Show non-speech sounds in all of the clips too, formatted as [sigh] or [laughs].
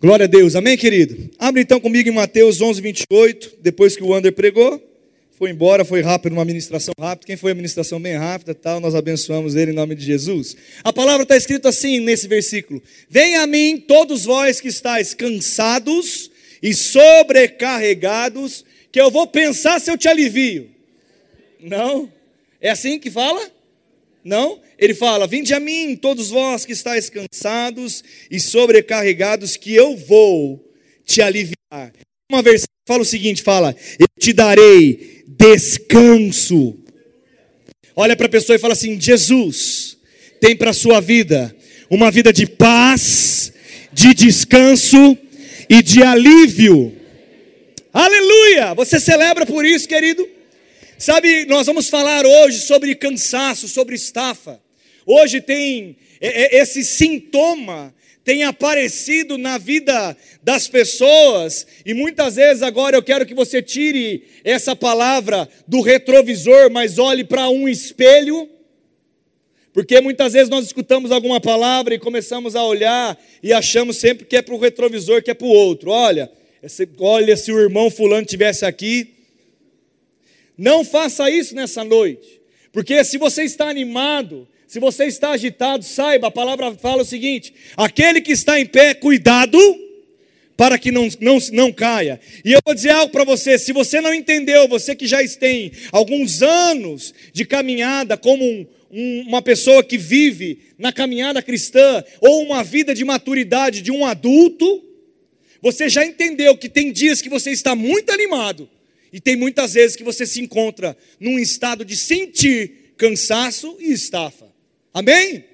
Glória a Deus, amém, querido? Abre então comigo em Mateus 11, 28, depois que o Wander pregou, foi embora, foi rápido, uma ministração rápida. Quem foi a ministração bem rápida, tal, nós abençoamos ele em nome de Jesus. A palavra está escrita assim nesse versículo: Venha a mim, todos vós que estáis cansados e sobrecarregados, que eu vou pensar se eu te alivio. Não? É assim que fala? Não? Ele fala: Vinde a mim, todos vós que estáis cansados e sobrecarregados, que eu vou te aliviar. Uma versão fala o seguinte: fala, eu te darei descanso. Olha para a pessoa e fala assim: Jesus tem para a sua vida uma vida de paz, de descanso e de alívio. Aleluia! Você celebra por isso, querido? Sabe, nós vamos falar hoje sobre cansaço, sobre estafa. Hoje tem é, é, esse sintoma tem aparecido na vida das pessoas, e muitas vezes agora eu quero que você tire essa palavra do retrovisor, mas olhe para um espelho, porque muitas vezes nós escutamos alguma palavra e começamos a olhar e achamos sempre que é para o retrovisor, que é para o outro. Olha, olha se o irmão fulano tivesse aqui, não faça isso nessa noite, porque se você está animado, se você está agitado, saiba, a palavra fala o seguinte: aquele que está em pé, cuidado, para que não, não, não caia. E eu vou dizer algo para você: se você não entendeu, você que já tem alguns anos de caminhada como um, um, uma pessoa que vive na caminhada cristã, ou uma vida de maturidade de um adulto, você já entendeu que tem dias que você está muito animado, e tem muitas vezes que você se encontra num estado de sentir cansaço e estafa. Amém?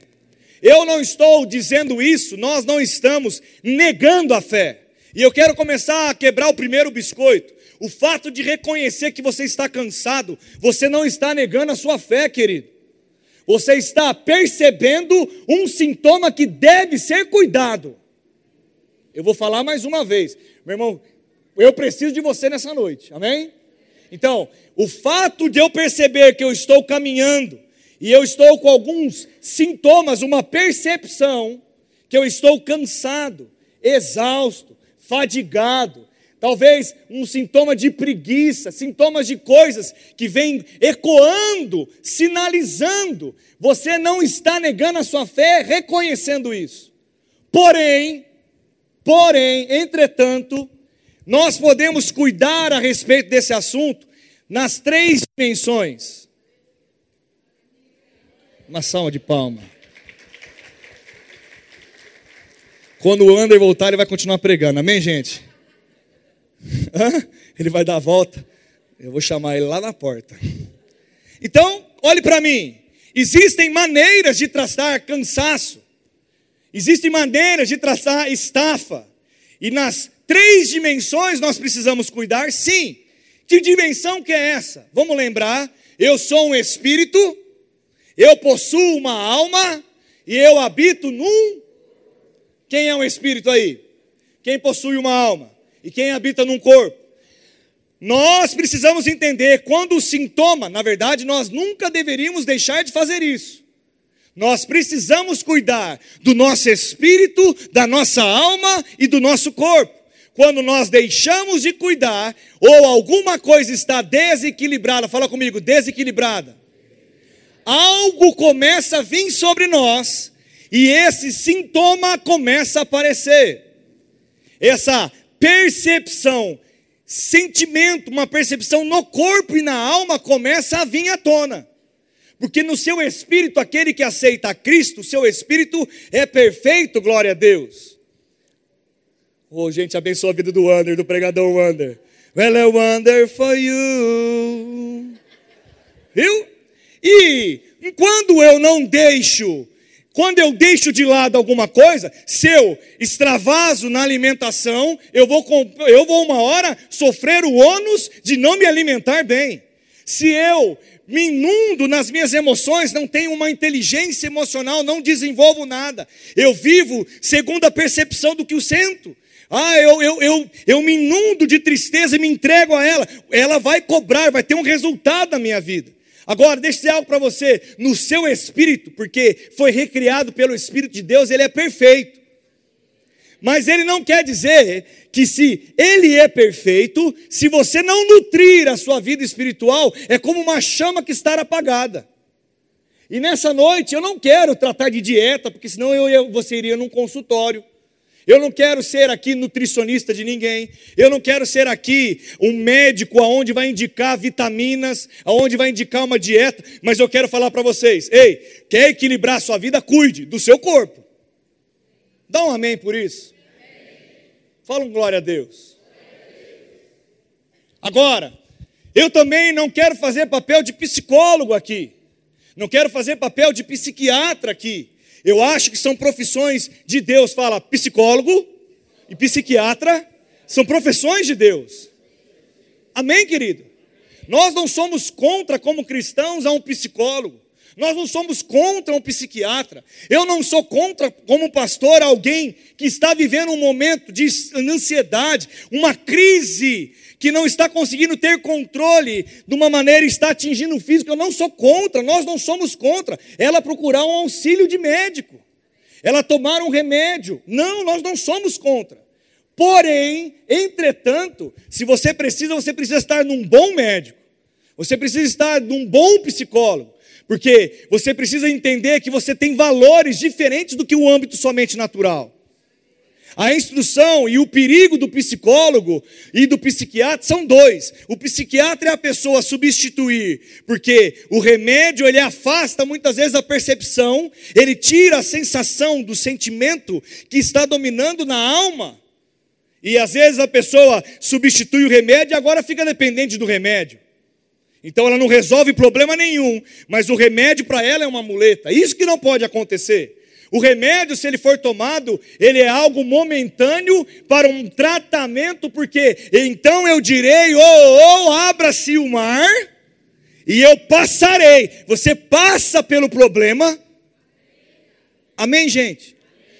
Eu não estou dizendo isso, nós não estamos negando a fé. E eu quero começar a quebrar o primeiro biscoito. O fato de reconhecer que você está cansado, você não está negando a sua fé, querido. Você está percebendo um sintoma que deve ser cuidado. Eu vou falar mais uma vez, meu irmão, eu preciso de você nessa noite, amém? Então, o fato de eu perceber que eu estou caminhando e eu estou com alguns sintomas, uma percepção que eu estou cansado, exausto, fadigado, talvez um sintoma de preguiça, sintomas de coisas que vêm ecoando, sinalizando. Você não está negando a sua fé, reconhecendo isso. Porém, porém, entretanto, nós podemos cuidar a respeito desse assunto nas três dimensões. Uma salva de palma. Quando o Ander voltar, ele vai continuar pregando. Amém, gente? [laughs] Ele vai dar a volta. Eu vou chamar ele lá na porta. Então, olhe para mim. Existem maneiras de traçar cansaço. Existem maneiras de traçar estafa. E nas três dimensões nós precisamos cuidar, sim. Que dimensão que é essa? Vamos lembrar, eu sou um espírito, eu possuo uma alma e eu habito num. Quem é um espírito aí? Quem possui uma alma? E quem habita num corpo? Nós precisamos entender quando o sintoma, na verdade, nós nunca deveríamos deixar de fazer isso. Nós precisamos cuidar do nosso espírito, da nossa alma e do nosso corpo quando nós deixamos de cuidar, ou alguma coisa está desequilibrada, fala comigo, desequilibrada, algo começa a vir sobre nós, e esse sintoma começa a aparecer. Essa percepção, sentimento, uma percepção no corpo e na alma começa a vir à tona. Porque no seu espírito, aquele que aceita a Cristo, o seu espírito é perfeito, glória a Deus. Oh, gente, abençoa a vida do Wander, do pregador Wander. Well, I wonder for you. Viu? E quando eu não deixo, quando eu deixo de lado alguma coisa, se eu extravaso na alimentação, eu vou, eu vou uma hora sofrer o ônus de não me alimentar bem. Se eu me inundo nas minhas emoções, não tenho uma inteligência emocional, não desenvolvo nada. Eu vivo segundo a percepção do que eu sinto. Ah, eu, eu, eu, eu me inundo de tristeza e me entrego a ela. Ela vai cobrar, vai ter um resultado na minha vida. Agora, deixa eu dizer algo para você. No seu espírito, porque foi recriado pelo Espírito de Deus, ele é perfeito. Mas ele não quer dizer que se ele é perfeito, se você não nutrir a sua vida espiritual, é como uma chama que está apagada. E nessa noite eu não quero tratar de dieta, porque senão eu, você iria num consultório. Eu não quero ser aqui nutricionista de ninguém. Eu não quero ser aqui um médico aonde vai indicar vitaminas, aonde vai indicar uma dieta, mas eu quero falar para vocês: ei, quer equilibrar a sua vida? Cuide do seu corpo. Dá um amém por isso. Fala um glória a Deus. Agora, eu também não quero fazer papel de psicólogo aqui. Não quero fazer papel de psiquiatra aqui. Eu acho que são profissões de Deus. Fala, psicólogo e psiquiatra são profissões de Deus. Amém, querido? Nós não somos contra, como cristãos, a um psicólogo. Nós não somos contra um psiquiatra. Eu não sou contra, como pastor, alguém que está vivendo um momento de ansiedade, uma crise que não está conseguindo ter controle de uma maneira está atingindo o físico. Eu não sou contra, nós não somos contra. Ela procurar um auxílio de médico, ela tomar um remédio. Não, nós não somos contra. Porém, entretanto, se você precisa, você precisa estar num bom médico. Você precisa estar num bom psicólogo. Porque você precisa entender que você tem valores diferentes do que o âmbito somente natural. A instrução e o perigo do psicólogo e do psiquiatra são dois. O psiquiatra é a pessoa substituir, porque o remédio ele afasta muitas vezes a percepção, ele tira a sensação do sentimento que está dominando na alma. E às vezes a pessoa substitui o remédio e agora fica dependente do remédio. Então ela não resolve problema nenhum, mas o remédio para ela é uma muleta. Isso que não pode acontecer. O remédio, se ele for tomado, ele é algo momentâneo para um tratamento, porque então eu direi: oh, oh, abra-se o mar e eu passarei. Você passa pelo problema. Amém, gente?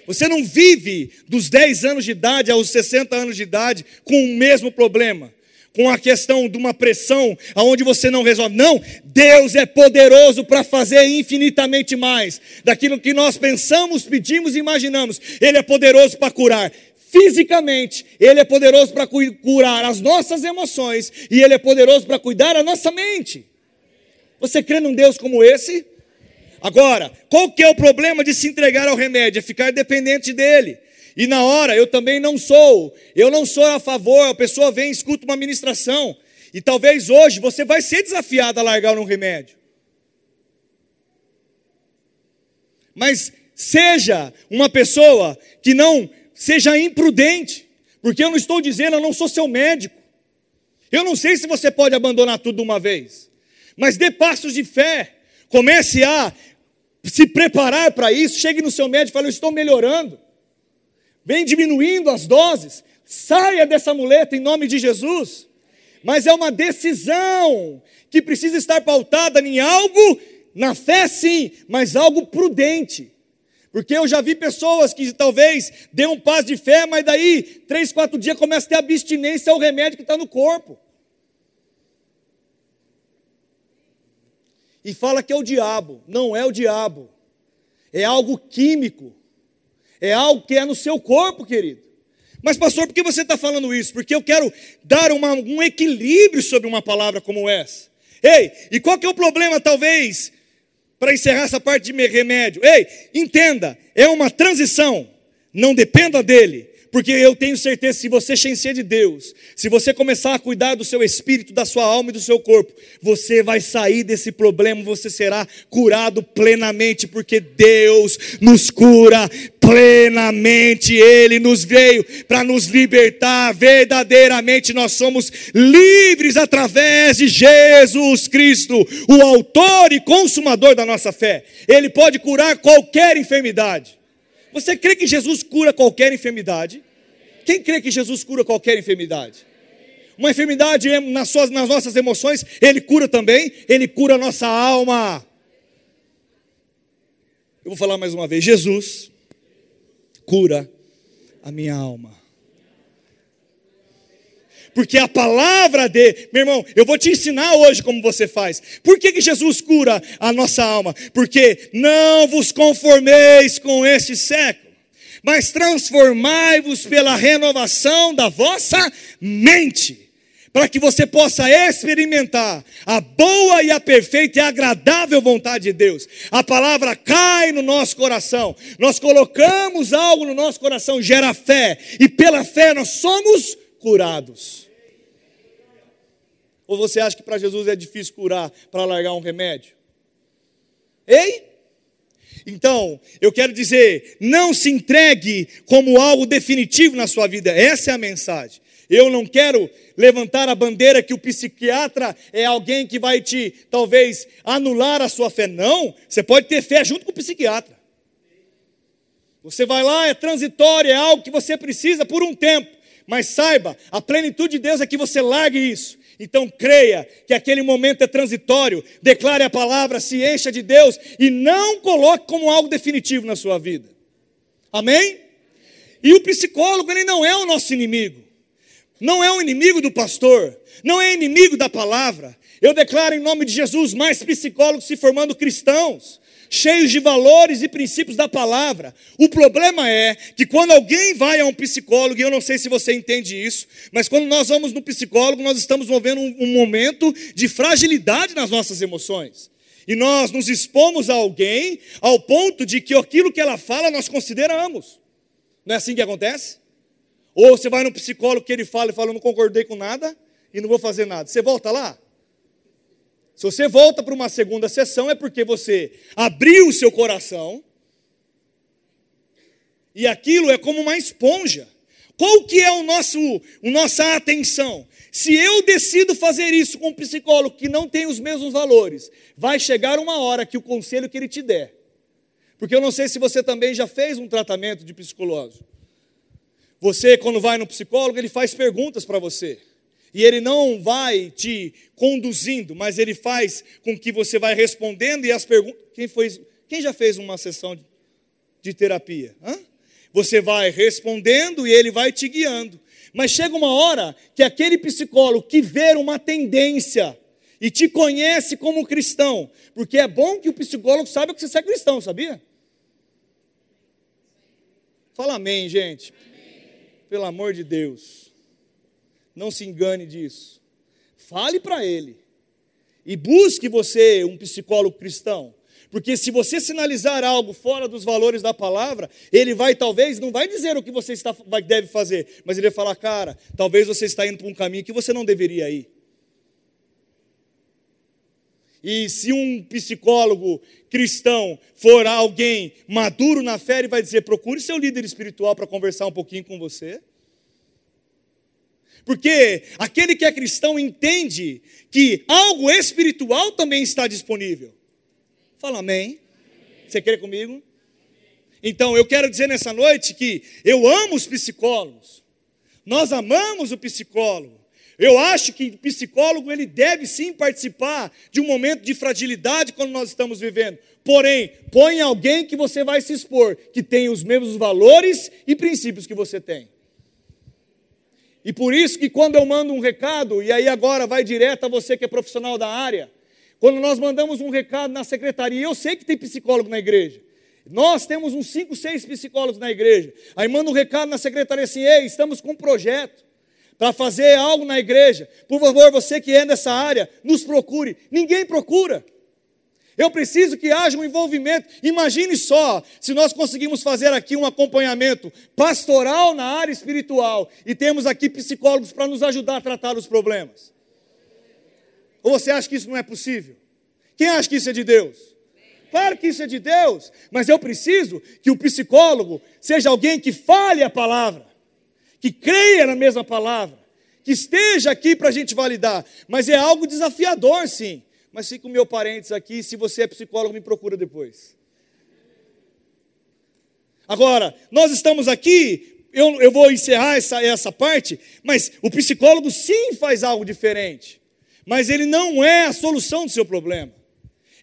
Você não vive dos 10 anos de idade aos 60 anos de idade com o mesmo problema com a questão de uma pressão aonde você não resolve. Não, Deus é poderoso para fazer infinitamente mais daquilo que nós pensamos, pedimos e imaginamos. Ele é poderoso para curar fisicamente, ele é poderoso para curar as nossas emoções e ele é poderoso para cuidar a nossa mente. Você crê num Deus como esse? Agora, qual que é o problema de se entregar ao remédio? É ficar dependente dele. E na hora eu também não sou, eu não sou a favor, a pessoa vem escuta uma ministração, e talvez hoje você vai ser desafiado a largar um remédio. Mas seja uma pessoa que não seja imprudente, porque eu não estou dizendo, eu não sou seu médico. Eu não sei se você pode abandonar tudo de uma vez, mas dê passos de fé, comece a se preparar para isso, chegue no seu médico e fale, eu estou melhorando vem diminuindo as doses, saia dessa muleta em nome de Jesus. Mas é uma decisão que precisa estar pautada em algo, na fé sim, mas algo prudente. Porque eu já vi pessoas que talvez dêem um passo de fé, mas daí, três, quatro dias, começa a ter abstinência ao remédio que está no corpo. E fala que é o diabo. Não é o diabo. É algo químico é algo que é no seu corpo, querido. Mas, pastor, por que você está falando isso? Porque eu quero dar uma, um equilíbrio sobre uma palavra como essa. Ei, e qual que é o problema, talvez, para encerrar essa parte de remédio? Ei, entenda, é uma transição, não dependa dele, porque eu tenho certeza, se você encher de Deus, se você começar a cuidar do seu espírito, da sua alma e do seu corpo, você vai sair desse problema, você será curado plenamente, porque Deus nos cura plenamente. Ele nos veio para nos libertar, verdadeiramente nós somos livres através de Jesus Cristo, o autor e consumador da nossa fé. Ele pode curar qualquer enfermidade. Você crê que Jesus cura qualquer enfermidade? Quem crê que Jesus cura qualquer enfermidade? Uma enfermidade nas, suas, nas nossas emoções, Ele cura também, Ele cura a nossa alma. Eu vou falar mais uma vez: Jesus cura a minha alma. Porque a palavra de, meu irmão, eu vou te ensinar hoje como você faz. Por que, que Jesus cura a nossa alma? Porque não vos conformeis com este século mas transformai-vos pela renovação da vossa mente para que você possa experimentar a boa e a perfeita e agradável vontade de Deus. A palavra cai no nosso coração, nós colocamos algo no nosso coração, gera fé, e pela fé nós somos curados. Ou você acha que para Jesus é difícil curar para largar um remédio? Ei? Então, eu quero dizer, não se entregue como algo definitivo na sua vida, essa é a mensagem. Eu não quero levantar a bandeira que o psiquiatra é alguém que vai te, talvez, anular a sua fé. Não, você pode ter fé junto com o psiquiatra. Você vai lá, é transitório, é algo que você precisa por um tempo. Mas saiba, a plenitude de Deus é que você largue isso. Então creia que aquele momento é transitório, declare a palavra, se encha de Deus e não coloque como algo definitivo na sua vida. Amém? E o psicólogo, ele não é o nosso inimigo não é um inimigo do pastor, não é inimigo da palavra. Eu declaro em nome de Jesus mais psicólogos se formando cristãos, cheios de valores e princípios da palavra. O problema é que quando alguém vai a um psicólogo, e eu não sei se você entende isso, mas quando nós vamos no psicólogo, nós estamos movendo um, um momento de fragilidade nas nossas emoções. E nós nos expomos a alguém ao ponto de que aquilo que ela fala nós consideramos. Não é assim que acontece? Ou você vai no psicólogo que ele fala e fala, eu não concordei com nada e não vou fazer nada. Você volta lá? Se você volta para uma segunda sessão é porque você abriu o seu coração e aquilo é como uma esponja. Qual que é o nosso, o nossa atenção? Se eu decido fazer isso com um psicólogo que não tem os mesmos valores, vai chegar uma hora que o conselho que ele te der. Porque eu não sei se você também já fez um tratamento de psicológico. Você, quando vai no psicólogo, ele faz perguntas para você. E ele não vai te conduzindo, mas ele faz com que você vai respondendo e as perguntas. Quem, quem já fez uma sessão de, terapia? Hã? Você vai respondendo e ele vai te guiando. Mas chega uma hora que aquele psicólogo que vê uma tendência e te conhece como cristão, porque é bom que o psicólogo saiba que você é cristão, sabia? Fala amém, gente pelo amor de Deus, não se engane disso. Fale para ele. E busque você um psicólogo cristão. Porque se você sinalizar algo fora dos valores da palavra, ele vai talvez, não vai dizer o que você está, vai, deve fazer, mas ele vai falar, cara, talvez você está indo para um caminho que você não deveria ir. E se um psicólogo cristão for alguém maduro na fé, ele vai dizer: procure seu líder espiritual para conversar um pouquinho com você. Porque aquele que é cristão entende que algo espiritual também está disponível. Fala amém. Você crê comigo? Então, eu quero dizer nessa noite que eu amo os psicólogos. Nós amamos o psicólogo. Eu acho que o psicólogo ele deve sim participar de um momento de fragilidade quando nós estamos vivendo. Porém, põe alguém que você vai se expor, que tem os mesmos valores e princípios que você tem. E por isso que quando eu mando um recado, e aí agora vai direto a você que é profissional da área, quando nós mandamos um recado na secretaria, eu sei que tem psicólogo na igreja. Nós temos uns 5, 6 psicólogos na igreja. Aí manda um recado na secretaria assim: ei, estamos com um projeto para fazer algo na igreja. Por favor, você que é dessa área, nos procure. Ninguém procura. Eu preciso que haja um envolvimento. Imagine só se nós conseguimos fazer aqui um acompanhamento pastoral na área espiritual e temos aqui psicólogos para nos ajudar a tratar os problemas. Ou você acha que isso não é possível? Quem acha que isso é de Deus? Claro que isso é de Deus, mas eu preciso que o psicólogo seja alguém que fale a palavra que creia na mesma palavra, que esteja aqui para a gente validar. Mas é algo desafiador, sim. Mas fica o meu parênteses aqui, se você é psicólogo, me procura depois. Agora, nós estamos aqui, eu, eu vou encerrar essa, essa parte, mas o psicólogo sim faz algo diferente. Mas ele não é a solução do seu problema.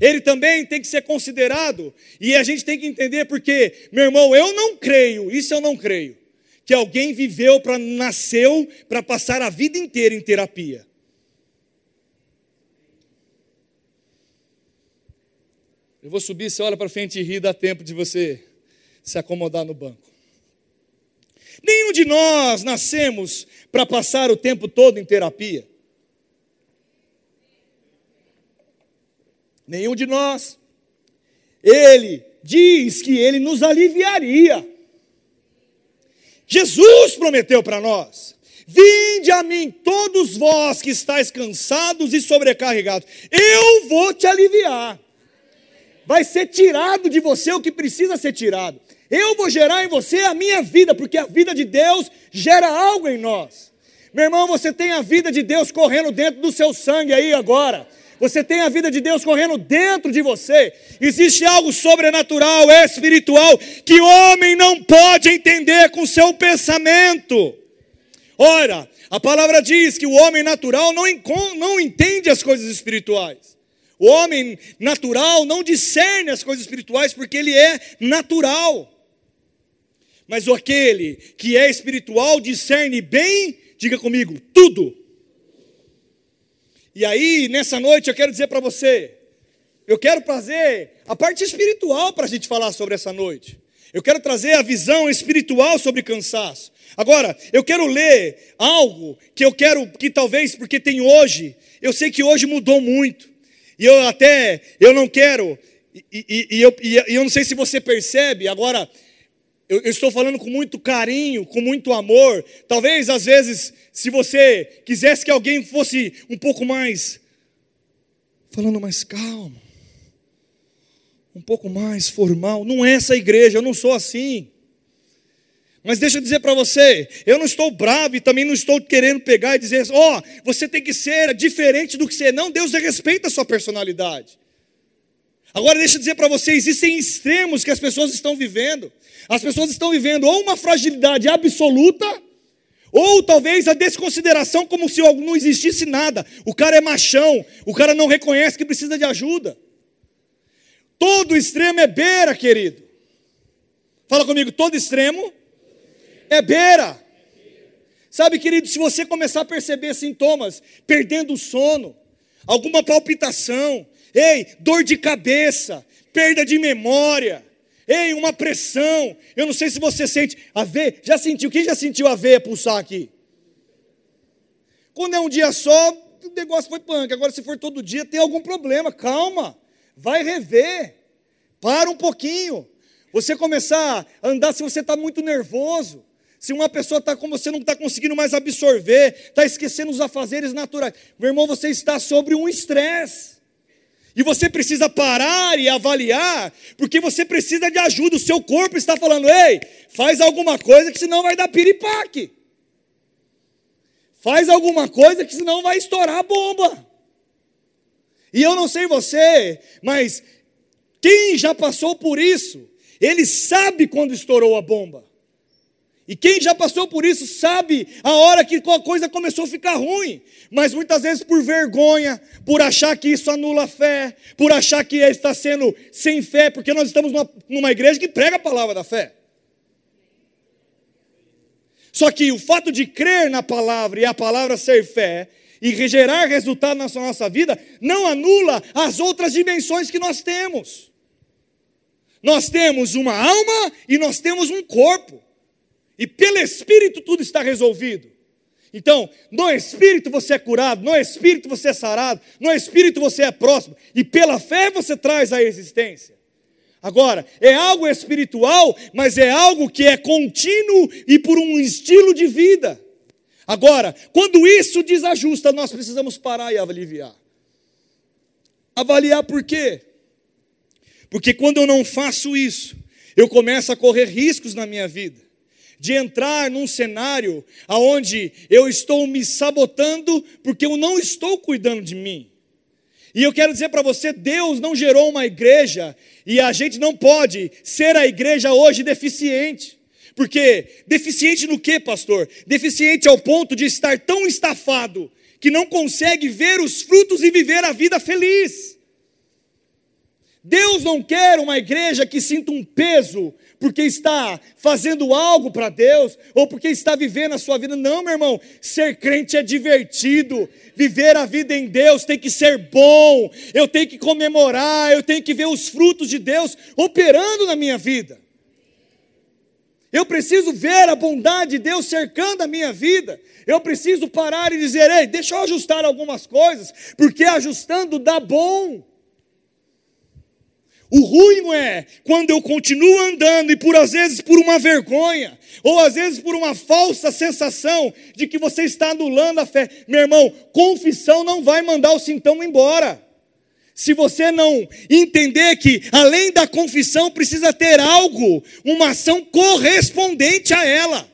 Ele também tem que ser considerado, e a gente tem que entender porque, meu irmão, eu não creio, isso eu não creio que alguém viveu para nasceu para passar a vida inteira em terapia. Eu vou subir, você olha para frente e ri, dá tempo de você se acomodar no banco. Nenhum de nós nascemos para passar o tempo todo em terapia. Nenhum de nós. Ele diz que ele nos aliviaria. Jesus prometeu para nós: Vinde a mim, todos vós que estáis cansados e sobrecarregados, eu vou te aliviar. Vai ser tirado de você o que precisa ser tirado. Eu vou gerar em você a minha vida, porque a vida de Deus gera algo em nós. Meu irmão, você tem a vida de Deus correndo dentro do seu sangue aí agora. Você tem a vida de Deus correndo dentro de você. Existe algo sobrenatural, espiritual, que o homem não pode entender com seu pensamento. Ora, a palavra diz que o homem natural não, não entende as coisas espirituais. O homem natural não discerne as coisas espirituais porque ele é natural. Mas aquele que é espiritual discerne bem, diga comigo, tudo. E aí, nessa noite, eu quero dizer para você, eu quero trazer a parte espiritual para a gente falar sobre essa noite. Eu quero trazer a visão espiritual sobre cansaço. Agora, eu quero ler algo que eu quero, que talvez, porque tem hoje, eu sei que hoje mudou muito. E eu até, eu não quero, e, e, e eu, e eu não sei se você percebe, agora, eu, eu estou falando com muito carinho, com muito amor. Talvez, às vezes, se você quisesse que alguém fosse um pouco mais, falando mais calmo, um pouco mais formal. Não é essa igreja, eu não sou assim. Mas deixa eu dizer para você, eu não estou bravo e também não estou querendo pegar e dizer, ó, oh, você tem que ser diferente do que você é. Não, Deus respeita a sua personalidade. Agora deixa eu dizer para você, existem extremos que as pessoas estão vivendo. As pessoas estão vivendo ou uma fragilidade absoluta, ou talvez a desconsideração como se não existisse nada. O cara é machão, o cara não reconhece que precisa de ajuda. Todo extremo é beira, querido. Fala comigo, todo extremo é beira. Sabe, querido, se você começar a perceber sintomas, perdendo o sono, alguma palpitação, ei, dor de cabeça, perda de memória, ei, uma pressão. Eu não sei se você sente a veia. Já sentiu? Quem já sentiu a veia pulsar aqui? Quando é um dia só, o negócio foi punk. Agora, se for todo dia, tem algum problema. Calma, vai rever. Para um pouquinho. Você começar a andar se você está muito nervoso. Se uma pessoa está com você, não está conseguindo mais absorver, está esquecendo os afazeres naturais. Meu irmão, você está sobre um estresse. E você precisa parar e avaliar, porque você precisa de ajuda. O seu corpo está falando: ei, faz alguma coisa que senão vai dar piripaque. Faz alguma coisa que senão vai estourar a bomba. E eu não sei você, mas quem já passou por isso, ele sabe quando estourou a bomba. E quem já passou por isso sabe a hora que a coisa começou a ficar ruim. Mas muitas vezes por vergonha, por achar que isso anula a fé, por achar que está sendo sem fé, porque nós estamos numa, numa igreja que prega a palavra da fé. Só que o fato de crer na palavra e a palavra ser fé e gerar resultado na nossa vida não anula as outras dimensões que nós temos. Nós temos uma alma e nós temos um corpo. E pelo Espírito tudo está resolvido. Então, no Espírito você é curado, no Espírito você é sarado, no Espírito você é próximo, e pela fé você traz a existência. Agora, é algo espiritual, mas é algo que é contínuo e por um estilo de vida. Agora, quando isso desajusta, nós precisamos parar e avaliar. Avaliar por quê? Porque quando eu não faço isso, eu começo a correr riscos na minha vida de entrar num cenário aonde eu estou me sabotando porque eu não estou cuidando de mim. E eu quero dizer para você, Deus não gerou uma igreja e a gente não pode ser a igreja hoje deficiente. Porque deficiente no que, pastor? Deficiente ao ponto de estar tão estafado que não consegue ver os frutos e viver a vida feliz. Deus não quer uma igreja que sinta um peso porque está fazendo algo para Deus ou porque está vivendo a sua vida. Não, meu irmão, ser crente é divertido. Viver a vida em Deus tem que ser bom. Eu tenho que comemorar, eu tenho que ver os frutos de Deus operando na minha vida. Eu preciso ver a bondade de Deus cercando a minha vida. Eu preciso parar e dizer: ei, deixa eu ajustar algumas coisas, porque ajustando dá bom. O ruim é quando eu continuo andando e por às vezes por uma vergonha, ou às vezes por uma falsa sensação de que você está anulando a fé. Meu irmão, confissão não vai mandar o sintoma embora. Se você não entender que além da confissão precisa ter algo, uma ação correspondente a ela.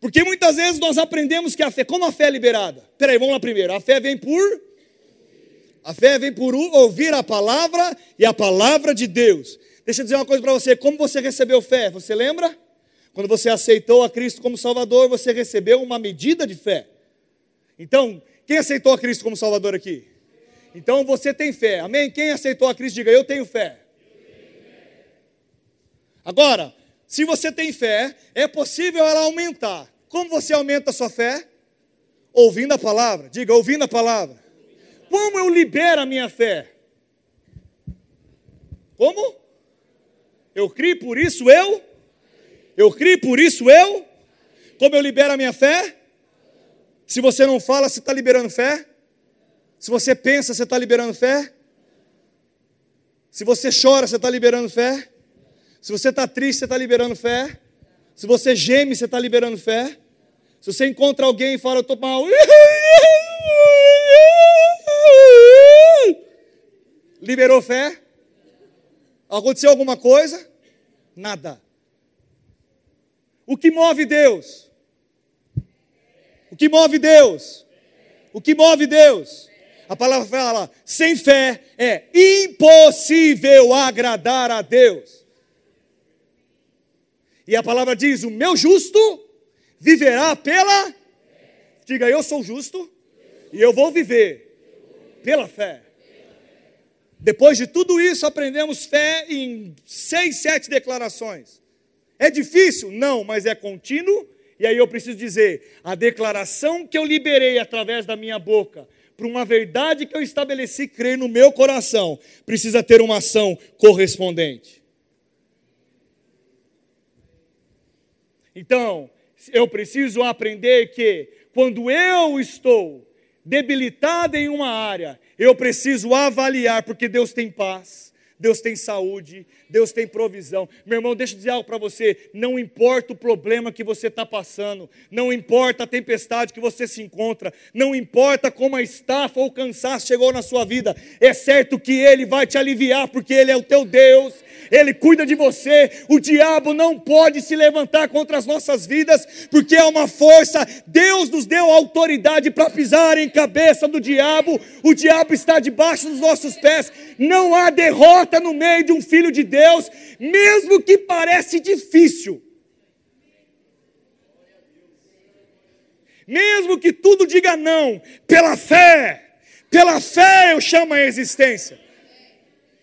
Porque muitas vezes nós aprendemos que a fé, como a fé é liberada? Peraí, vamos lá primeiro. A fé vem por a fé vem por ouvir a palavra e a palavra de Deus. Deixa eu dizer uma coisa para você: como você recebeu fé? Você lembra? Quando você aceitou a Cristo como Salvador, você recebeu uma medida de fé. Então, quem aceitou a Cristo como Salvador aqui? Então você tem fé, amém? Quem aceitou a Cristo, diga: Eu tenho fé. Agora, se você tem fé, é possível ela aumentar. Como você aumenta a sua fé? Ouvindo a palavra, diga: ouvindo a palavra. Como eu libero a minha fé? Como? Eu crio, por isso eu? Eu crio, por isso eu? Como eu libero a minha fé? Se você não fala, você está liberando fé? Se você pensa, você está liberando fé? Se você chora, você está liberando fé? Se você está triste, você está liberando fé? Se você geme, você está liberando fé? Se você encontra alguém e fala, eu estou mal, Liberou fé? Aconteceu alguma coisa? Nada. O que move Deus? O que move Deus? O que move Deus? A palavra fala: sem fé é impossível agradar a Deus. E a palavra diz: o meu justo viverá pela. Diga, eu sou justo e eu vou viver pela fé. Depois de tudo isso, aprendemos fé em seis, sete declarações. É difícil? Não, mas é contínuo. E aí eu preciso dizer: a declaração que eu liberei através da minha boca, para uma verdade que eu estabeleci crer no meu coração, precisa ter uma ação correspondente. Então, eu preciso aprender que quando eu estou debilitada em uma área, eu preciso avaliar, porque Deus tem paz, Deus tem saúde, Deus tem provisão. Meu irmão, deixa eu dizer algo para você: não importa o problema que você está passando, não importa a tempestade que você se encontra, não importa como a estafa ou o cansaço chegou na sua vida, é certo que Ele vai te aliviar, porque Ele é o teu Deus, Ele cuida de você. O diabo não pode se levantar contra as nossas vidas, porque é uma força. Deus nos deu autoridade para pisar em cabeça do diabo, o diabo está debaixo dos nossos pés, não há derrota no meio de um filho de Deus, mesmo que parece difícil. Mesmo que tudo diga não, pela fé, pela fé eu chamo a existência.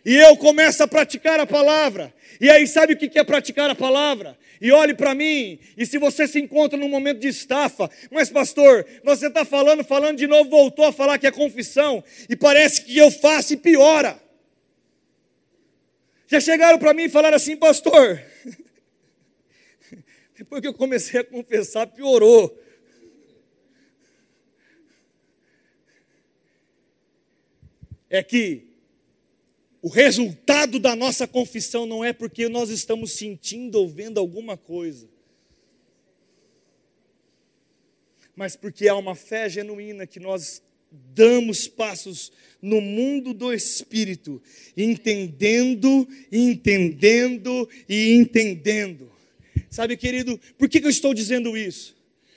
E eu começo a praticar a palavra. E aí, sabe o que é praticar a palavra? E olhe para mim, e se você se encontra num momento de estafa, mas pastor, você está falando, falando de novo, voltou a falar que é confissão, e parece que eu faço e piora. Já chegaram para mim e falaram assim, pastor. [laughs] Depois que eu comecei a confessar, piorou. É que o resultado da nossa confissão não é porque nós estamos sentindo ou vendo alguma coisa, mas porque há uma fé genuína que nós damos passos no mundo do espírito, entendendo, entendendo e entendendo. Sabe, querido, por que eu estou dizendo isso?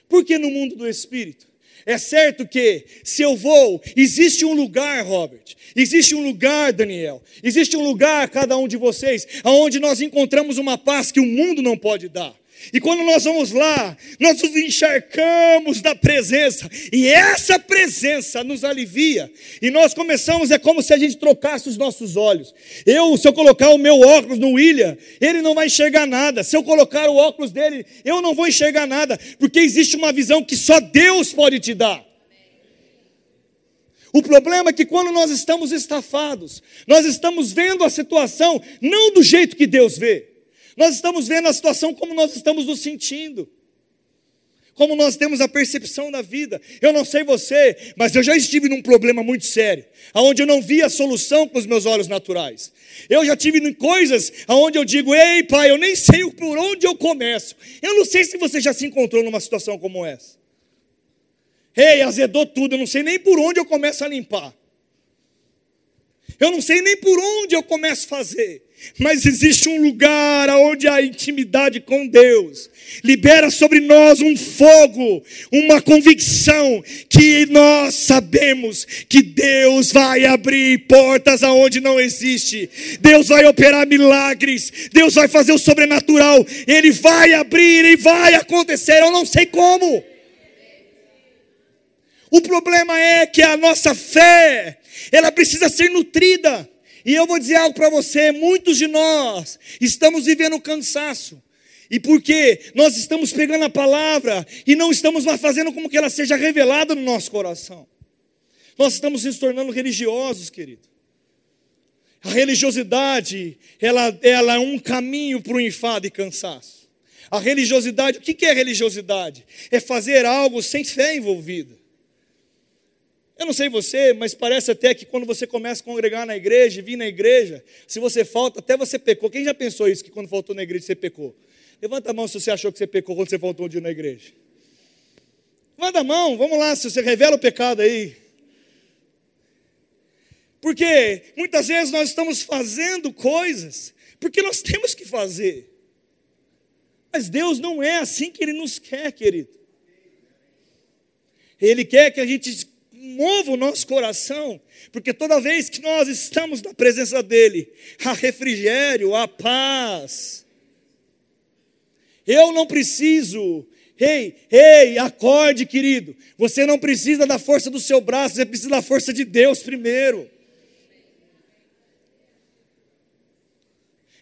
Porque no mundo do espírito, é certo que, se eu vou, existe um lugar, Robert, existe um lugar, Daniel, existe um lugar, cada um de vocês, aonde nós encontramos uma paz que o mundo não pode dar. E quando nós vamos lá, nós nos encharcamos da presença, e essa presença nos alivia. E nós começamos, é como se a gente trocasse os nossos olhos. Eu, se eu colocar o meu óculos no William, ele não vai enxergar nada. Se eu colocar o óculos dele, eu não vou enxergar nada, porque existe uma visão que só Deus pode te dar. O problema é que quando nós estamos estafados, nós estamos vendo a situação não do jeito que Deus vê. Nós estamos vendo a situação como nós estamos nos sentindo como nós temos a percepção da vida. Eu não sei você, mas eu já estive num problema muito sério, onde eu não via a solução com os meus olhos naturais. Eu já tive em coisas onde eu digo: Ei, pai, eu nem sei por onde eu começo. Eu não sei se você já se encontrou numa situação como essa. Ei, azedou tudo, eu não sei nem por onde eu começo a limpar. Eu não sei nem por onde eu começo a fazer, mas existe um lugar onde a intimidade com Deus libera sobre nós um fogo, uma convicção que nós sabemos que Deus vai abrir portas aonde não existe. Deus vai operar milagres, Deus vai fazer o sobrenatural, ele vai abrir e vai acontecer, eu não sei como. O problema é que a nossa fé, ela precisa ser nutrida. E eu vou dizer algo para você: muitos de nós estamos vivendo cansaço. E porque nós estamos pegando a palavra e não estamos mais fazendo como que ela seja revelada no nosso coração. Nós estamos se tornando religiosos, querido. A religiosidade, ela, ela é um caminho para o enfado e cansaço. A religiosidade, o que é religiosidade? É fazer algo sem fé envolvida. Eu não sei você, mas parece até que quando você começa a congregar na igreja, vir na igreja, se você falta, até você pecou. Quem já pensou isso, que quando faltou na igreja você pecou? Levanta a mão se você achou que você pecou quando você faltou um dia na igreja. Levanta a mão, vamos lá, se você revela o pecado aí. Porque muitas vezes nós estamos fazendo coisas, porque nós temos que fazer. Mas Deus não é assim que Ele nos quer, querido. Ele quer que a gente mova o nosso coração, porque toda vez que nós estamos na presença dEle, há refrigério, há paz. Eu não preciso, ei, ei, acorde, querido. Você não precisa da força do seu braço, você precisa da força de Deus primeiro.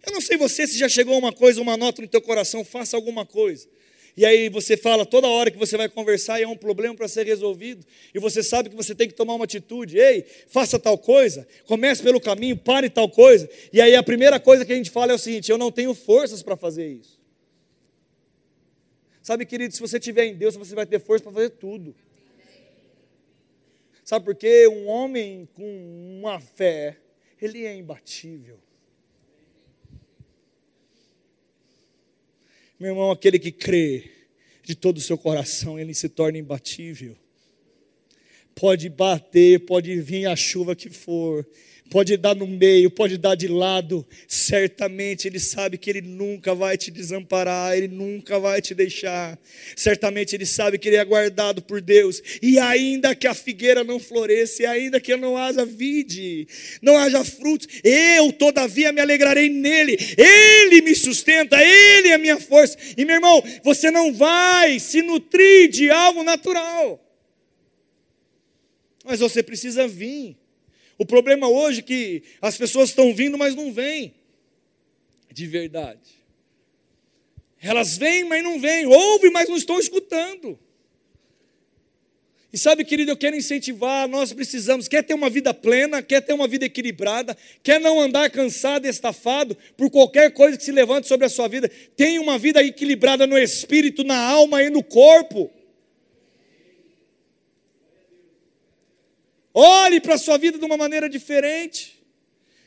Eu não sei você se já chegou uma coisa, uma nota no teu coração, faça alguma coisa. E aí você fala toda hora que você vai conversar e é um problema para ser resolvido, e você sabe que você tem que tomar uma atitude, ei, faça tal coisa, comece pelo caminho, pare tal coisa. E aí a primeira coisa que a gente fala é o seguinte: eu não tenho forças para fazer isso. Sabe, querido, se você tiver em Deus, você vai ter força para fazer tudo. Sabe por quê? Um homem com uma fé, ele é imbatível. Meu irmão, aquele que crê de todo o seu coração, ele se torna imbatível. Pode bater, pode vir a chuva que for, pode dar no meio, pode dar de lado, certamente Ele sabe que Ele nunca vai te desamparar, Ele nunca vai te deixar, certamente Ele sabe que Ele é guardado por Deus, e ainda que a figueira não floresça, e ainda que não haja vide, não haja frutos, eu todavia me alegrarei nele, Ele me sustenta, Ele é a minha força, e meu irmão, você não vai se nutrir de algo natural, mas você precisa vir o problema hoje é que as pessoas estão vindo, mas não vêm de verdade. Elas vêm, mas não vêm. Ouvem, mas não estão escutando. E sabe, querido, eu quero incentivar, nós precisamos, quer ter uma vida plena, quer ter uma vida equilibrada, quer não andar cansado estafado por qualquer coisa que se levante sobre a sua vida, tenha uma vida equilibrada no espírito, na alma e no corpo. Olhe para a sua vida de uma maneira diferente.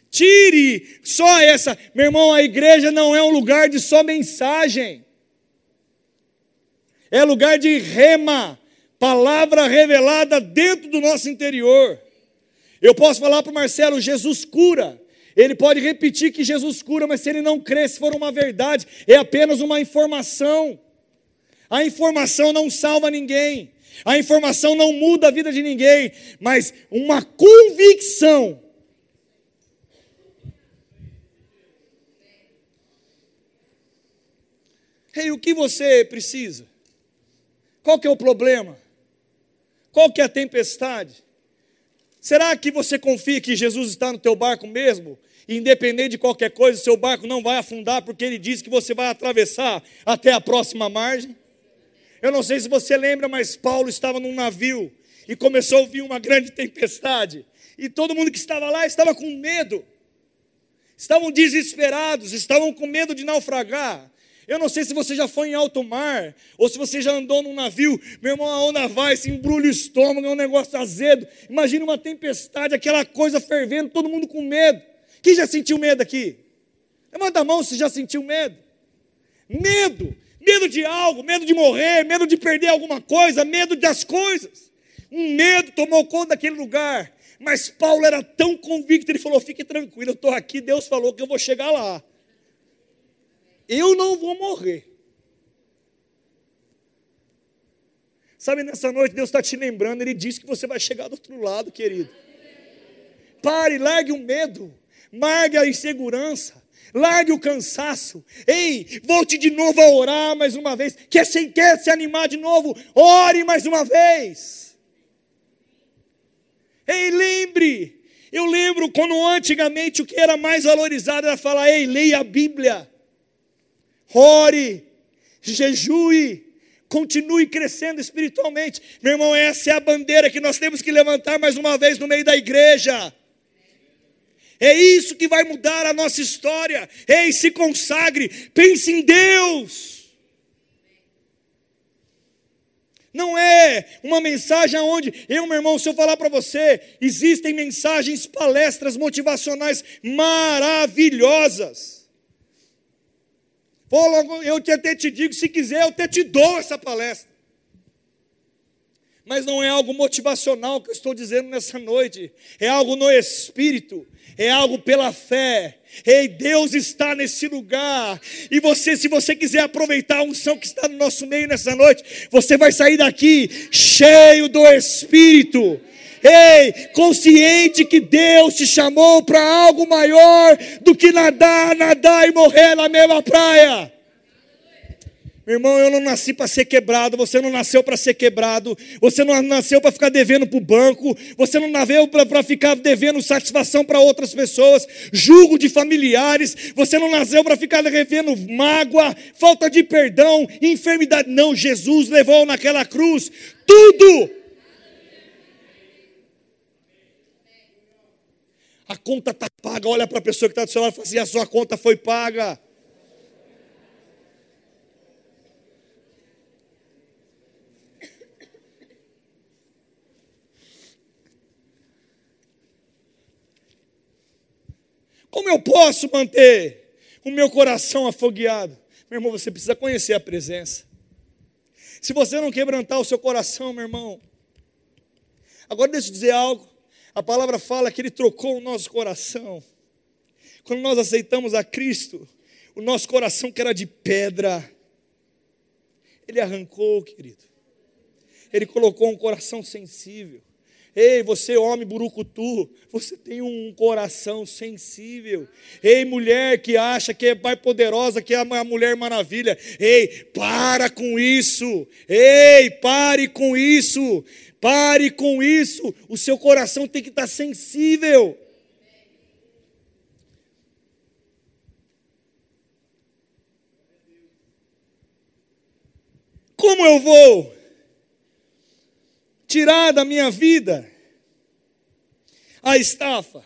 Tire só essa. Meu irmão, a igreja não é um lugar de só mensagem. É lugar de rema, palavra revelada dentro do nosso interior. Eu posso falar para o Marcelo: Jesus cura. Ele pode repetir que Jesus cura, mas se ele não crê, se for uma verdade, é apenas uma informação. A informação não salva ninguém. A informação não muda a vida de ninguém, mas uma convicção. Ei, o que você precisa? Qual que é o problema? Qual que é a tempestade? Será que você confia que Jesus está no teu barco mesmo? Independente de qualquer coisa, seu barco não vai afundar porque ele diz que você vai atravessar até a próxima margem? Eu não sei se você lembra, mas Paulo estava num navio e começou a vir uma grande tempestade. E todo mundo que estava lá estava com medo. estavam desesperados, estavam com medo de naufragar. Eu não sei se você já foi em alto mar, ou se você já andou num navio, meu irmão, a onda vai, se embrulha o estômago, é um negócio azedo. Imagina uma tempestade, aquela coisa fervendo, todo mundo com medo. Quem já sentiu medo aqui? Levanta a mão se já sentiu medo. Medo, medo de algo, medo de morrer, medo de perder alguma coisa, medo das coisas. Um medo tomou conta daquele lugar. Mas Paulo era tão convicto, ele falou: fique tranquilo, eu estou aqui, Deus falou que eu vou chegar lá. Eu não vou morrer. Sabe, nessa noite Deus está te lembrando, Ele disse que você vai chegar do outro lado, querido. Pare, largue o medo, largue a insegurança, largue o cansaço. Ei, volte de novo a orar mais uma vez. Quer se, quer se animar de novo? Ore mais uma vez. Ei, lembre. Eu lembro quando antigamente o que era mais valorizado era falar: ei, leia a Bíblia ore, jejue, continue crescendo espiritualmente. Meu irmão, essa é a bandeira que nós temos que levantar mais uma vez no meio da igreja. É isso que vai mudar a nossa história. Ei, se consagre, pense em Deus. Não é uma mensagem onde eu, meu irmão, se eu falar para você, existem mensagens, palestras motivacionais maravilhosas. Logo eu até te digo, se quiser, eu até te dou essa palestra. Mas não é algo motivacional que eu estou dizendo nessa noite, é algo no espírito, é algo pela fé. Ei, Deus está nesse lugar. E você, se você quiser aproveitar a unção que está no nosso meio nessa noite, você vai sair daqui cheio do espírito Ei, consciente que Deus te chamou para algo maior do que nadar, nadar e morrer na mesma praia. Meu irmão, eu não nasci para ser quebrado, você não nasceu para ser quebrado, você não nasceu para ficar devendo para o banco, você não nasceu para ficar devendo satisfação para outras pessoas, julgo de familiares, você não nasceu para ficar devendo mágoa, falta de perdão, enfermidade. Não, Jesus levou naquela cruz tudo A conta está paga. Olha para a pessoa que está do seu lado e fala assim: a sua conta foi paga. Como eu posso manter o meu coração afogueado? Meu irmão, você precisa conhecer a presença. Se você não quebrantar o seu coração, meu irmão, agora deixa eu dizer algo. A palavra fala que Ele trocou o nosso coração. Quando nós aceitamos a Cristo, o nosso coração que era de pedra, Ele arrancou, querido. Ele colocou um coração sensível. Ei, você homem burucutu, você tem um coração sensível. Ei, mulher que acha que é pai poderosa, que é a mulher maravilha. Ei, para com isso. Ei, pare com isso. Pare com isso. O seu coração tem que estar sensível. Como eu vou tirar da minha vida a estafa?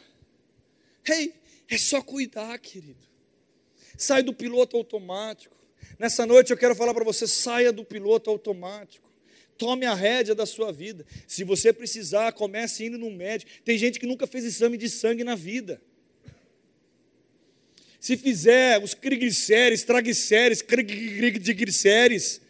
Ei, é só cuidar, querido. Sai do piloto automático. Nessa noite eu quero falar para você: saia do piloto automático. Tome a rédea da sua vida. Se você precisar, comece indo no médico. Tem gente que nunca fez exame de sangue na vida. Se fizer os triglicérides, traglicérides, triglicérides.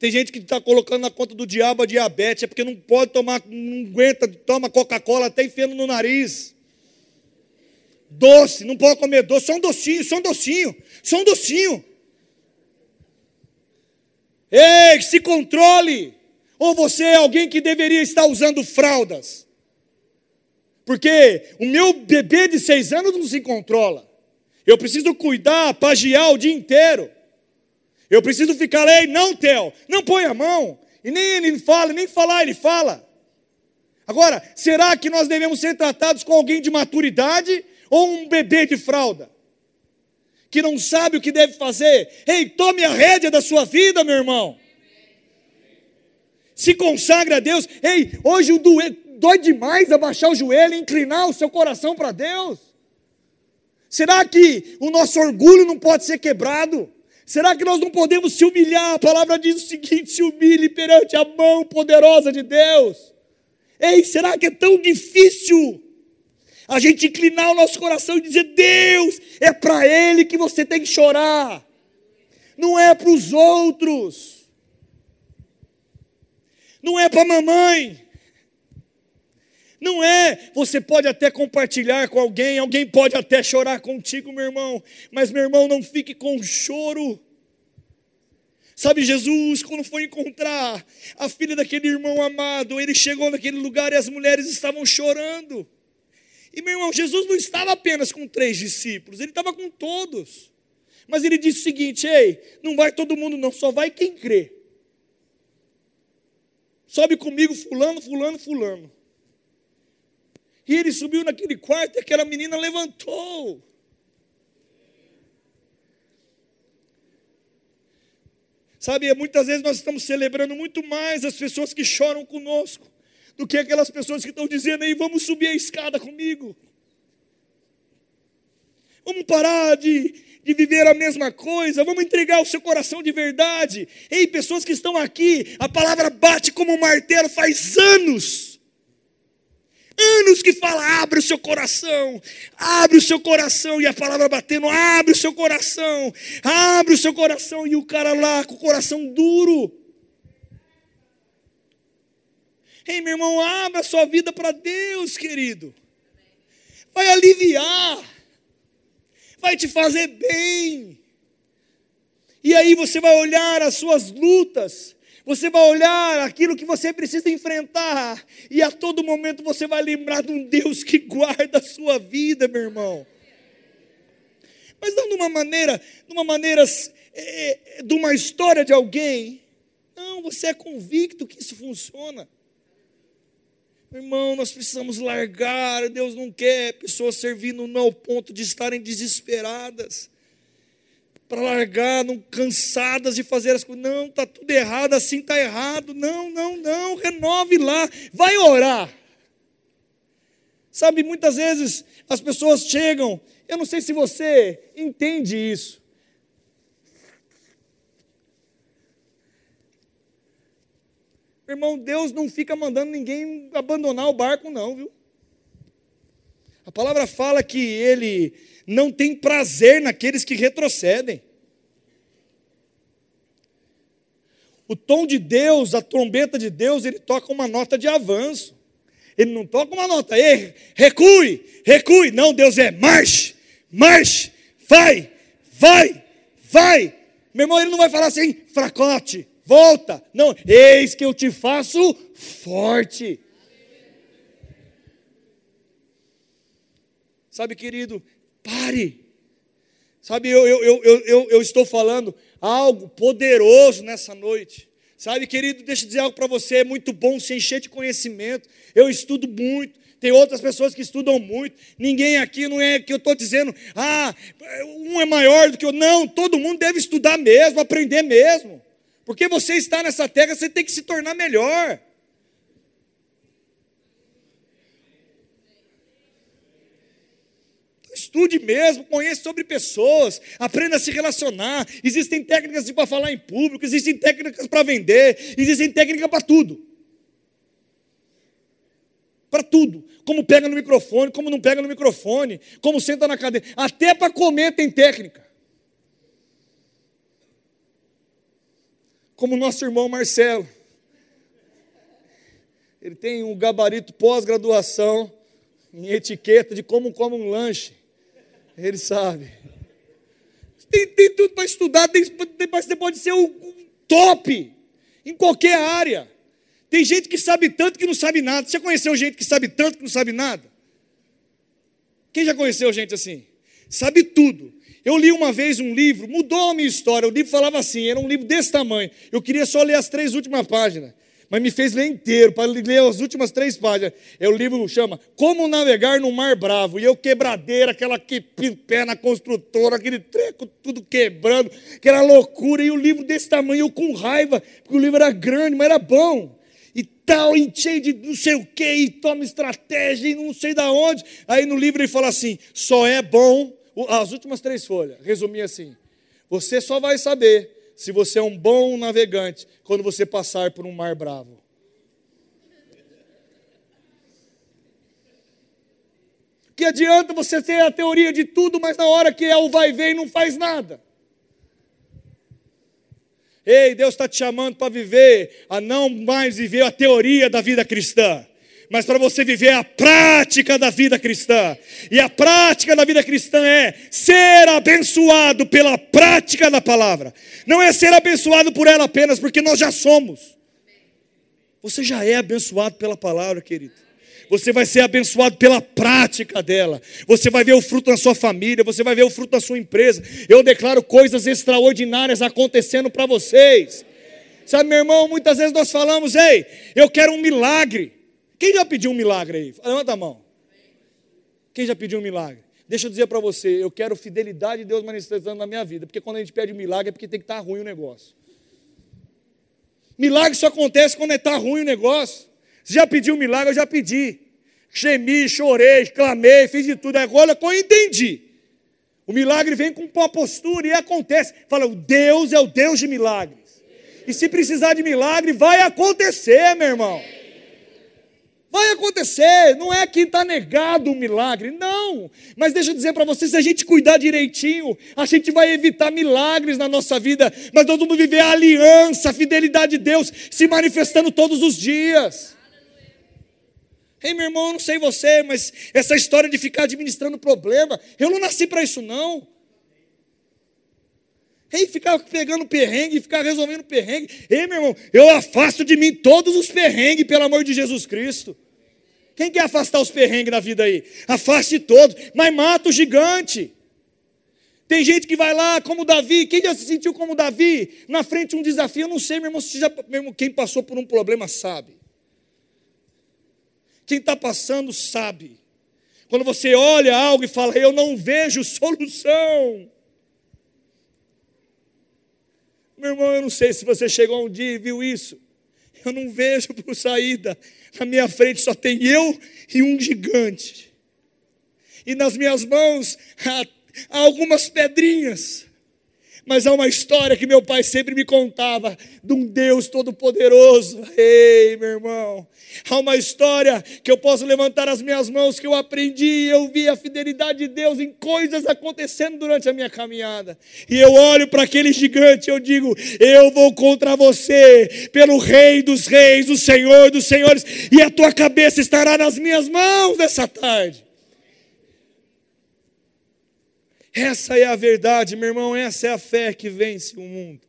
Tem gente que está colocando na conta do diabo a diabetes, é porque não pode tomar, não aguenta, toma Coca-Cola até enfiando no nariz. Doce, não pode comer doce, só um docinho, só um docinho, só um docinho. Ei, se controle! Ou você é alguém que deveria estar usando fraldas? Porque o meu bebê de seis anos não se controla. Eu preciso cuidar, pagiar o dia inteiro. Eu preciso ficar aí, não, Theo, não põe a mão. E nem ele fala, nem falar ele fala. Agora, será que nós devemos ser tratados com alguém de maturidade ou um bebê de fralda? que não sabe o que deve fazer. Ei, tome a rédea da sua vida, meu irmão. Se consagre a Deus. Ei, hoje o dói demais abaixar o joelho e inclinar o seu coração para Deus? Será que o nosso orgulho não pode ser quebrado? Será que nós não podemos se humilhar? A palavra diz o seguinte: se humilhe perante a mão poderosa de Deus. Ei, será que é tão difícil a gente inclinar o nosso coração e dizer: Deus, é para Ele que você tem que chorar, não é para os outros, não é para a mamãe, não é, você pode até compartilhar com alguém, alguém pode até chorar contigo, meu irmão, mas meu irmão, não fique com choro. Sabe, Jesus, quando foi encontrar a filha daquele irmão amado, ele chegou naquele lugar e as mulheres estavam chorando. E meu irmão, Jesus não estava apenas com três discípulos, ele estava com todos. Mas ele disse o seguinte: ei, não vai todo mundo, não, só vai quem crê. Sobe comigo, fulano, fulano, fulano. E ele subiu naquele quarto e aquela menina levantou. Sabe, muitas vezes nós estamos celebrando muito mais as pessoas que choram conosco do que aquelas pessoas que estão dizendo aí, vamos subir a escada comigo. Vamos parar de, de viver a mesma coisa, vamos entregar o seu coração de verdade. Ei, pessoas que estão aqui, a palavra bate como um martelo faz anos anos que fala: abre o seu coração, abre o seu coração, e a palavra batendo: abre o seu coração, abre o seu coração, e o cara lá com o coração duro. Ei, meu irmão, abra a sua vida para Deus, querido. Vai aliviar, vai te fazer bem. E aí você vai olhar as suas lutas, você vai olhar aquilo que você precisa enfrentar, e a todo momento você vai lembrar de um Deus que guarda a sua vida, meu irmão. Mas não de uma maneira, de uma maneira, é, de uma história de alguém. Não, você é convicto que isso funciona. Meu irmão, nós precisamos largar. Deus não quer pessoas servindo não ao ponto de estarem desesperadas para largar, não cansadas de fazer as coisas. Não, está tudo errado, assim está errado. Não, não, não, renove lá, vai orar. Sabe, muitas vezes as pessoas chegam, eu não sei se você entende isso. Irmão, Deus não fica mandando ninguém abandonar o barco, não, viu? A palavra fala que Ele não tem prazer naqueles que retrocedem. O tom de Deus, a trombeta de Deus, ele toca uma nota de avanço. Ele não toca uma nota, ei, recue, recue. Não, Deus é marche, marche, vai, vai, vai. Meu irmão, ele não vai falar assim, fracote, volta. Não, eis que eu te faço forte. Sabe, querido, Pare. Sabe, eu, eu, eu, eu, eu estou falando algo poderoso nessa noite. Sabe, querido, deixa eu dizer algo para você: é muito bom se encher de conhecimento. Eu estudo muito, tem outras pessoas que estudam muito. Ninguém aqui não é que eu estou dizendo, ah, um é maior do que o Não, todo mundo deve estudar mesmo, aprender mesmo. Porque você está nessa terra, você tem que se tornar melhor. Estude mesmo, conheça sobre pessoas, aprenda a se relacionar. Existem técnicas para falar em público, existem técnicas para vender, existem técnicas para tudo. Para tudo. Como pega no microfone, como não pega no microfone, como senta na cadeira. Até para comer tem técnica. Como nosso irmão Marcelo. Ele tem um gabarito pós-graduação em etiqueta de como come um lanche. Ele sabe. Tem, tem tudo para estudar, tem, você pode ser o, o top em qualquer área. Tem gente que sabe tanto que não sabe nada. Você já conheceu gente que sabe tanto que não sabe nada? Quem já conheceu gente assim? Sabe tudo. Eu li uma vez um livro, mudou a minha história. O livro falava assim, era um livro desse tamanho. Eu queria só ler as três últimas páginas mas me fez ler inteiro, para ler as últimas três páginas. É o livro chama Como Navegar no Mar Bravo. E eu quebradeira, aquela que pé na construtora, aquele treco tudo quebrando, aquela loucura. E o livro desse tamanho, eu com raiva, porque o livro era grande, mas era bom. e tal, e cheio de não sei o que, e toma estratégia, e não sei da onde. Aí no livro ele fala assim: só é bom, as últimas três folhas, resumi assim: você só vai saber se você é um bom navegante quando você passar por um mar bravo. Que adianta você ter a teoria de tudo, mas na hora que é o vai ver não faz nada. Ei, Deus está te chamando para viver, a não mais viver a teoria da vida cristã, mas para você viver a prática da vida cristã. E a prática da vida cristã é ser abençoado pela prática da palavra. Não é ser abençoado por ela apenas, porque nós já somos. Você já é abençoado pela palavra, querido você vai ser abençoado pela prática dela. Você vai ver o fruto na sua família, você vai ver o fruto na sua empresa. Eu declaro coisas extraordinárias acontecendo para vocês. Sabe, meu irmão, muitas vezes nós falamos, ei, eu quero um milagre. Quem já pediu um milagre aí? Levanta a mão. Quem já pediu um milagre? Deixa eu dizer para você, eu quero fidelidade de Deus manifestando na minha vida, porque quando a gente pede um milagre é porque tem que estar tá ruim o negócio. Milagre só acontece quando está ruim o negócio. Você já pediu um milagre? Eu já pedi. Gemi, chorei, clamei, fiz de tudo. Agora eu entendi. O milagre vem com uma postura e acontece. Fala, o Deus é o Deus de milagres. E se precisar de milagre, vai acontecer, meu irmão. Vai acontecer, não é que está negado um milagre, não. Mas deixa eu dizer para você: se a gente cuidar direitinho, a gente vai evitar milagres na nossa vida, mas nós vamos viver a aliança, a fidelidade de Deus se manifestando todos os dias. Ei, meu irmão, eu não sei você, mas essa história de ficar administrando problema, eu não nasci para isso, não. Ei, ficar pegando perrengue, ficar resolvendo perrengue. Ei, meu irmão, eu afasto de mim todos os perrengues, pelo amor de Jesus Cristo. Quem quer afastar os perrengues da vida aí? Afaste todos, mas mata o gigante. Tem gente que vai lá como Davi. Quem já se sentiu como Davi? Na frente de um desafio, eu não sei, meu irmão, se já, meu irmão, quem passou por um problema sabe. Quem está passando sabe. Quando você olha algo e fala, eu não vejo solução. Meu irmão, eu não sei se você chegou um dia e viu isso. Eu não vejo por saída. Na minha frente só tem eu e um gigante. E nas minhas mãos há, há algumas pedrinhas mas há uma história que meu pai sempre me contava de um Deus todo-poderoso. Ei, meu irmão, há uma história que eu posso levantar as minhas mãos que eu aprendi, eu vi a fidelidade de Deus em coisas acontecendo durante a minha caminhada. E eu olho para aquele gigante e eu digo: "Eu vou contra você, pelo Rei dos Reis, o Senhor dos Senhores, e a tua cabeça estará nas minhas mãos nessa tarde." Essa é a verdade, meu irmão, essa é a fé que vence o mundo.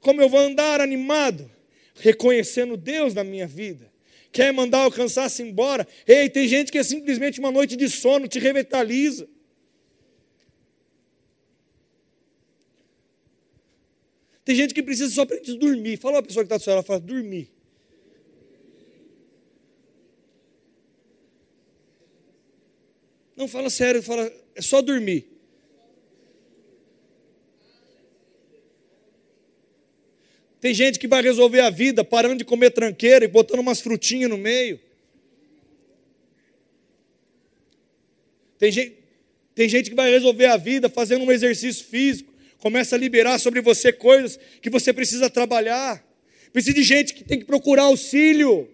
Como eu vou andar animado, reconhecendo Deus na minha vida? Quer mandar alcançar-se embora? Ei, tem gente que é simplesmente uma noite de sono te revitaliza. Tem gente que precisa só para dormir. Fala a pessoa que está do seu lado, fala, dormir. Não fala sério, fala, é só dormir. Tem gente que vai resolver a vida parando de comer tranqueira e botando umas frutinhas no meio. Tem gente, tem gente que vai resolver a vida fazendo um exercício físico, começa a liberar sobre você coisas que você precisa trabalhar. Precisa de gente que tem que procurar auxílio.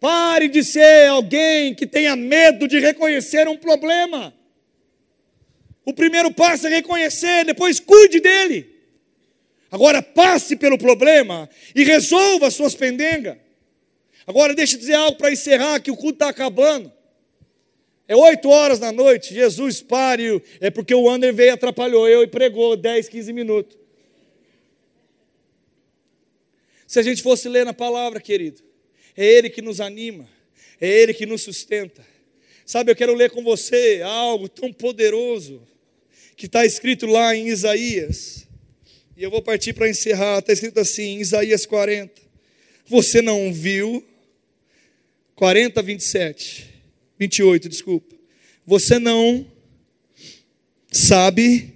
Pare de ser alguém que tenha medo de reconhecer um problema. O primeiro passo é reconhecer, depois cuide dele. Agora passe pelo problema e resolva as suas pendengas. Agora deixa eu dizer algo para encerrar, que o culto está acabando. É oito horas da noite, Jesus pare, é porque o Ander veio atrapalhou eu e pregou 10, 15 minutos. Se a gente fosse ler na palavra, querido, é Ele que nos anima, é Ele que nos sustenta. Sabe, eu quero ler com você algo tão poderoso que está escrito lá em Isaías. E eu vou partir para encerrar. Está escrito assim, em Isaías 40. Você não viu. 40, 27. 28, desculpa. Você não sabe,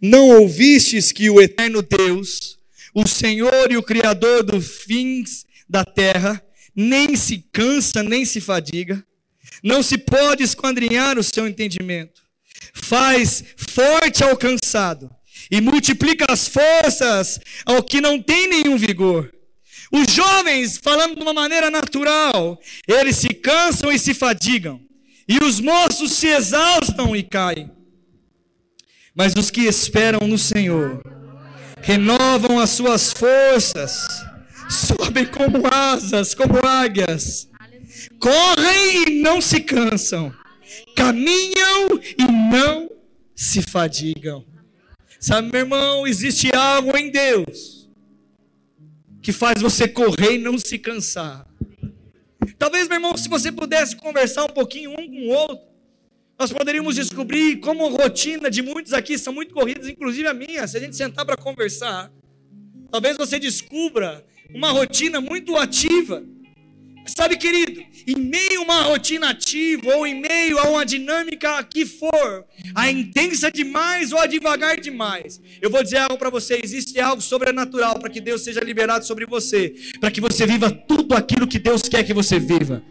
não ouvistes que o eterno Deus o Senhor e o Criador dos fins da terra, nem se cansa, nem se fadiga. Não se pode esquadrinhar o seu entendimento. Faz forte ao cansado e multiplica as forças ao que não tem nenhum vigor. Os jovens, falando de uma maneira natural, eles se cansam e se fadigam, e os moços se exaustam e caem. Mas os que esperam no Senhor renovam as suas forças, sobem como asas, como águias, correm e não se cansam, caminham e não se fadigam. Sabe, meu irmão, existe algo em Deus que faz você correr e não se cansar. Talvez, meu irmão, se você pudesse conversar um pouquinho um com o outro, nós poderíamos descobrir como a rotina de muitos aqui são muito corridas, inclusive a minha, se a gente sentar para conversar. Talvez você descubra uma rotina muito ativa. Sabe, querido, em meio a uma rotina ativa ou em meio a uma dinâmica que for, a intensa demais ou a devagar demais, eu vou dizer algo para você: existe algo sobrenatural para que Deus seja liberado sobre você, para que você viva tudo aquilo que Deus quer que você viva.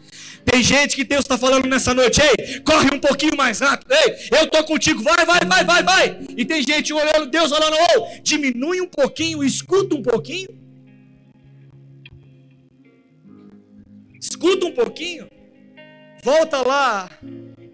Tem gente que Deus está falando nessa noite, ei, corre um pouquinho mais rápido, ei, eu estou contigo, vai, vai, vai, vai, vai. E tem gente olhando, Deus falando, oh, diminui um pouquinho, escuta um pouquinho. Escuta um pouquinho. Volta lá.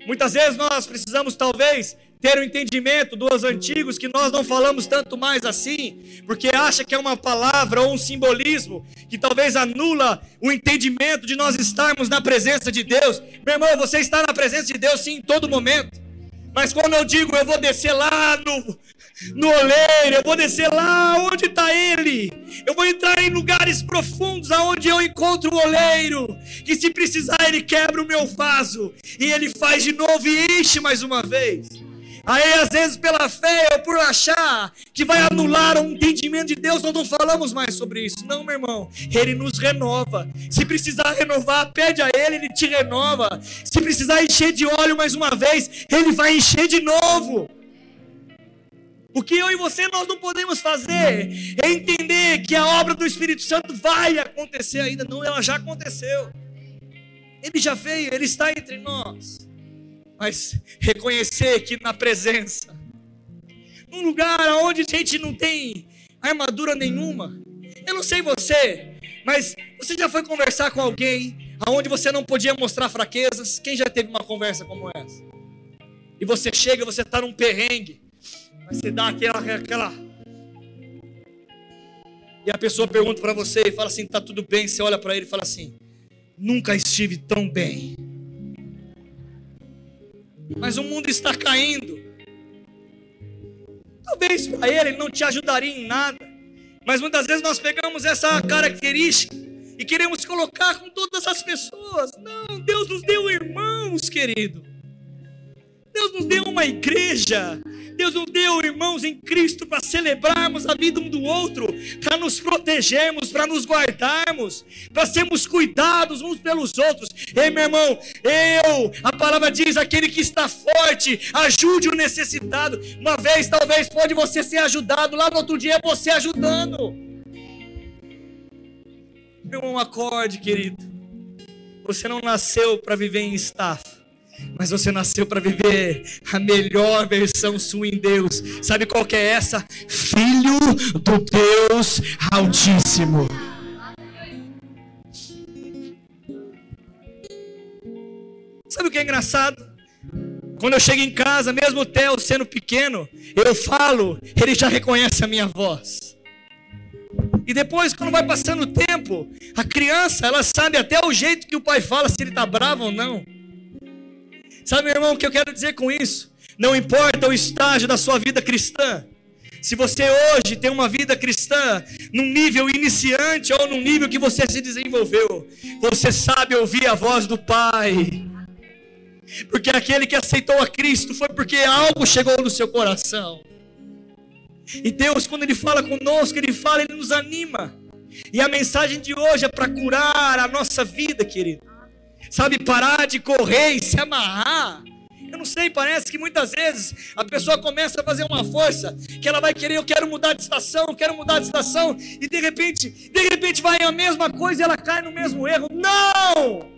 Muitas vezes nós precisamos, talvez, ter o um entendimento dos antigos que nós não falamos tanto mais assim, porque acha que é uma palavra ou um simbolismo que talvez anula o entendimento de nós estarmos na presença de Deus. Meu irmão, você está na presença de Deus sim em todo momento. Mas quando eu digo eu vou descer lá no, no oleiro, eu vou descer lá onde está ele, eu vou entrar em lugares profundos aonde eu encontro o oleiro, que se precisar ele quebra o meu vaso e ele faz de novo e enche mais uma vez. Aí, às vezes, pela fé ou por achar que vai anular o entendimento de Deus, nós não falamos mais sobre isso. Não, meu irmão. Ele nos renova. Se precisar renovar, pede a Ele, Ele te renova. Se precisar encher de óleo mais uma vez, Ele vai encher de novo. O que eu e você nós não podemos fazer é entender que a obra do Espírito Santo vai acontecer ainda. Não, ela já aconteceu. Ele já veio, ele está entre nós mas reconhecer que na presença, num lugar onde a gente não tem armadura nenhuma. Eu não sei você, mas você já foi conversar com alguém aonde você não podia mostrar fraquezas? Quem já teve uma conversa como essa? E você chega, você está num perrengue, mas você dá aquela, aquela e a pessoa pergunta para você e fala assim: tá tudo bem? Você olha para ele e fala assim: nunca estive tão bem. Mas o mundo está caindo. Talvez para ele não te ajudaria em nada. Mas muitas vezes nós pegamos essa característica e queremos colocar com todas as pessoas. Não, Deus nos deu irmãos, querido. Deus nos deu uma igreja. Deus nos deu irmãos em Cristo para celebrarmos a vida um do outro, para nos protegermos, para nos guardarmos, para sermos cuidados uns pelos outros. Ei, meu irmão, eu, a palavra diz: aquele que está forte, ajude o necessitado. Uma vez, talvez, pode você ser ajudado, lá no outro dia é você ajudando. Meu irmão, acorde, querido. Você não nasceu para viver em estafa. Mas você nasceu para viver a melhor versão sua em Deus. Sabe qual que é essa? Filho do Deus Altíssimo. Sabe o que é engraçado? Quando eu chego em casa, mesmo o Theo sendo pequeno, eu falo, ele já reconhece a minha voz. E depois, quando vai passando o tempo, a criança, ela sabe até o jeito que o pai fala, se ele está bravo ou não. Sabe, meu irmão, o que eu quero dizer com isso? Não importa o estágio da sua vida cristã. Se você hoje tem uma vida cristã num nível iniciante ou num nível que você se desenvolveu, você sabe ouvir a voz do Pai. Porque aquele que aceitou a Cristo foi porque algo chegou no seu coração. E Deus, quando Ele fala conosco, Ele fala, Ele nos anima. E a mensagem de hoje é para curar a nossa vida, querido. Sabe, parar de correr e se amarrar. Eu não sei, parece que muitas vezes a pessoa começa a fazer uma força, que ela vai querer, eu quero mudar de estação, eu quero mudar de estação, e de repente, de repente vai a mesma coisa e ela cai no mesmo erro. Não!